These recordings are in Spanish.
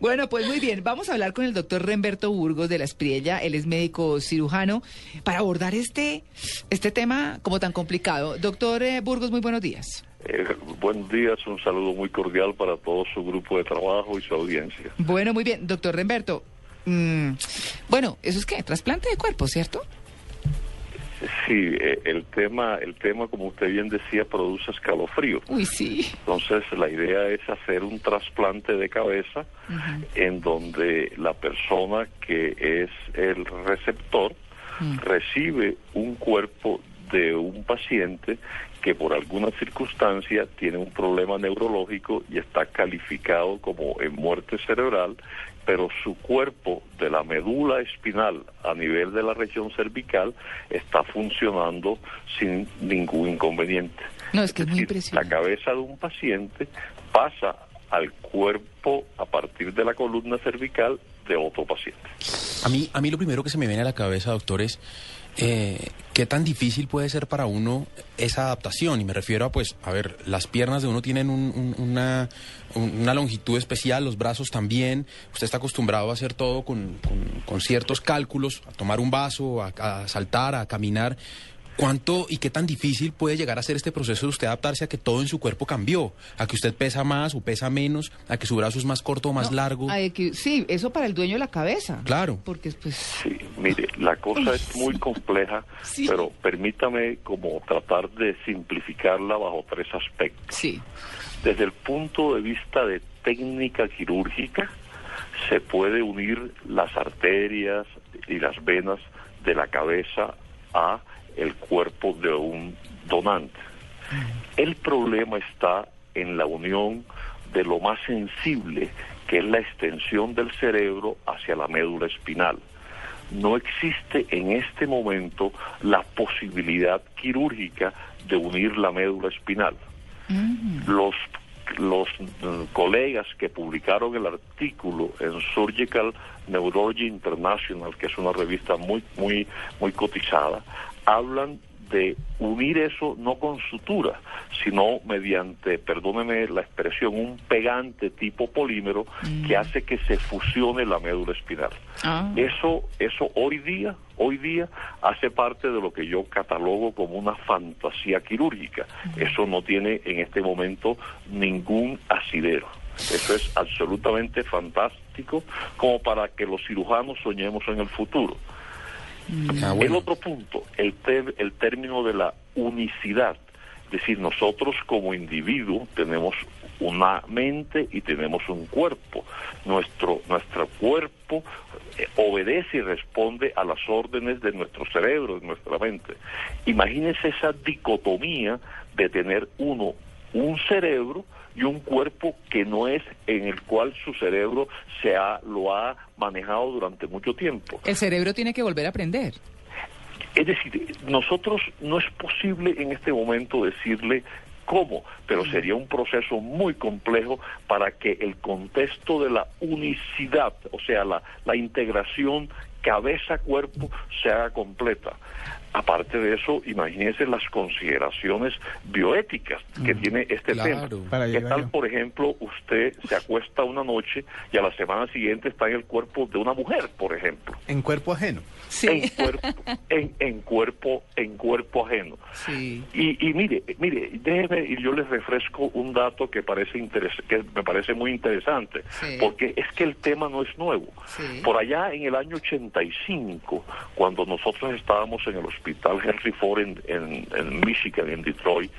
Bueno, pues muy bien, vamos a hablar con el doctor Remberto Burgos de la Espriella, él es médico cirujano, para abordar este, este tema como tan complicado. Doctor eh, Burgos, muy buenos días. Eh, buenos días, un saludo muy cordial para todo su grupo de trabajo y su audiencia. Bueno, muy bien, doctor Remberto. mm, bueno, ¿eso es qué? Trasplante de cuerpo, ¿cierto? Sí, eh, el tema, el tema, como usted bien decía, produce escalofrío. Uy, sí. Entonces, la idea es hacer un trasplante de cabeza en donde la persona que es el receptor recibe un cuerpo de un paciente que por alguna circunstancia tiene un problema neurológico y está calificado como en muerte cerebral, pero su cuerpo de la médula espinal a nivel de la región cervical está funcionando sin ningún inconveniente. No, es que es muy decir, impresionante. La cabeza de un paciente pasa al cuerpo a partir de la columna cervical de otro paciente. A mí, a mí lo primero que se me viene a la cabeza, doctor, es eh, qué tan difícil puede ser para uno esa adaptación. Y me refiero a, pues, a ver, las piernas de uno tienen un- un- una, un- una longitud especial, los brazos también. Usted está acostumbrado a hacer todo con, con- con ciertos cálculos, a tomar un vaso, a, a saltar, a caminar. ¿Cuánto y qué tan difícil puede llegar a ser este proceso de usted adaptarse a que todo en su cuerpo cambió? A que usted pesa más o pesa menos, a que su brazo es más corto o más No, largo. que- sí, eso para el dueño de la cabeza. Claro. Porque, pues, Sí, mire, la cosa es muy compleja, Sí. pero permítame como tratar de simplificarla bajo tres aspectos. sí. Desde el punto de vista de técnica quirúrgica, se puede unir las arterias y las venas de la cabeza a el cuerpo de un donante. El problema está en la unión de lo más sensible, que es la extensión del cerebro hacia la médula espinal. No existe en este momento la posibilidad quirúrgica de unir la médula espinal los los mm, colegas que publicaron el artículo en Surgical Neurology International, que es una revista muy muy muy cotizada, hablan de unir eso no con sutura, sino mediante, perdóneme la expresión, un pegante tipo polímero que hace que se fusione la médula espinal. Ah. Eso, eso hoy día, hoy día hace parte de lo que yo catalogo como una fantasía quirúrgica. Eso no tiene en este momento ningún asidero. Eso es absolutamente fantástico como para que los cirujanos soñemos en el futuro. Ah, El otro punto, el, ter- el término de la unicidad. Es decir, nosotros como individuo tenemos una mente y tenemos un cuerpo. Nuestro, nuestro cuerpo eh, obedece y responde a las órdenes de nuestro cerebro, de nuestra mente. Imagínense esa dicotomía de tener uno un cerebro y un cuerpo que no es en el cual su cerebro se ha, lo ha manejado durante mucho tiempo. El cerebro tiene que volver a aprender. Es decir, nosotros no es posible en este momento decirle cómo, pero sería un proceso muy complejo para que el contexto de la unicidad, o sea, la, la integración cabeza-cuerpo se haga completa. Aparte de eso, imagínense las consideraciones bioéticas que tiene este claro. tema. Para ¿Qué tal, por ejemplo, usted se acuesta una noche y a la semana siguiente está en el cuerpo de una mujer, por ejemplo? En cuerpo ajeno. en cuerpo en, en cuerpo en cuerpo ajeno Sí. y, y mire mire déjeme y yo les refresco un dato que parece interes- que me parece muy interesante Sí. porque es que el tema no es nuevo Sí. por allá en el año 85 cuando nosotros estábamos en el hospital Henry Ford en, en, en Michigan en Detroit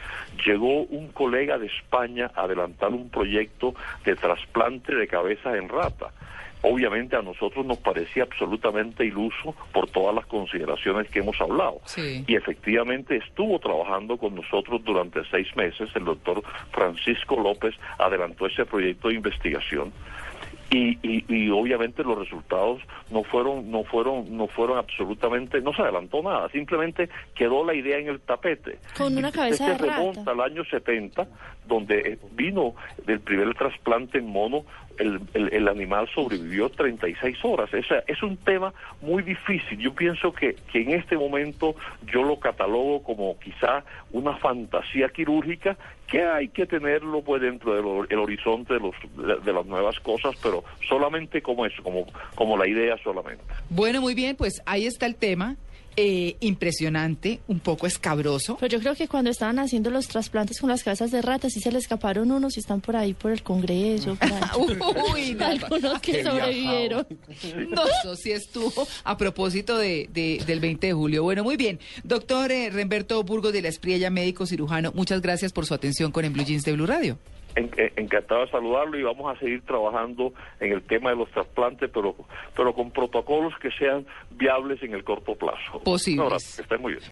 llegó un colega de España a adelantar un proyecto de trasplante de cabeza en rata obviamente a nosotros nos parecía absolutamente iluso por todas las consideraciones que hemos hablado. Sí. Y efectivamente estuvo trabajando con nosotros durante seis meses. El doctor Francisco López adelantó ese proyecto de investigación. Y, y, y obviamente los resultados no fueron no fueron no fueron absolutamente no se adelantó nada simplemente quedó la idea en el tapete. Con una cabeza se de rata. remonta al año 70 donde eh, vino del primer trasplante en mono el, el, el animal sobrevivió 36 horas. Esa- es un tema muy difícil. Yo pienso que, que en este momento yo lo catalogo como quizá una fantasía quirúrgica que hay que tenerlo pues dentro del horizonte de, los, de, las nuevas cosas, pero solamente como eso, como, como la idea solamente. Bueno, muy bien, pues ahí está el tema. Eh, impresionante, un poco escabroso. Pero yo creo que cuando estaban haciendo los trasplantes con las cabezas de ratas, sí se le escaparon unos y están por ahí por el Congreso. Uy, algunos que sobrevivieron. No, eso sí estuvo a propósito de, del 20 de julio. Bueno, muy bien. Doctor eh, Remberto Burgos de la Espriella, médico cirujano, muchas gracias por su atención con el Blue Jeans de Blue Radio. Encantado de saludarlo y vamos a seguir trabajando en el tema de los trasplantes, pero, pero con protocolos que sean viables en el corto plazo. Posibles. estén muy bien.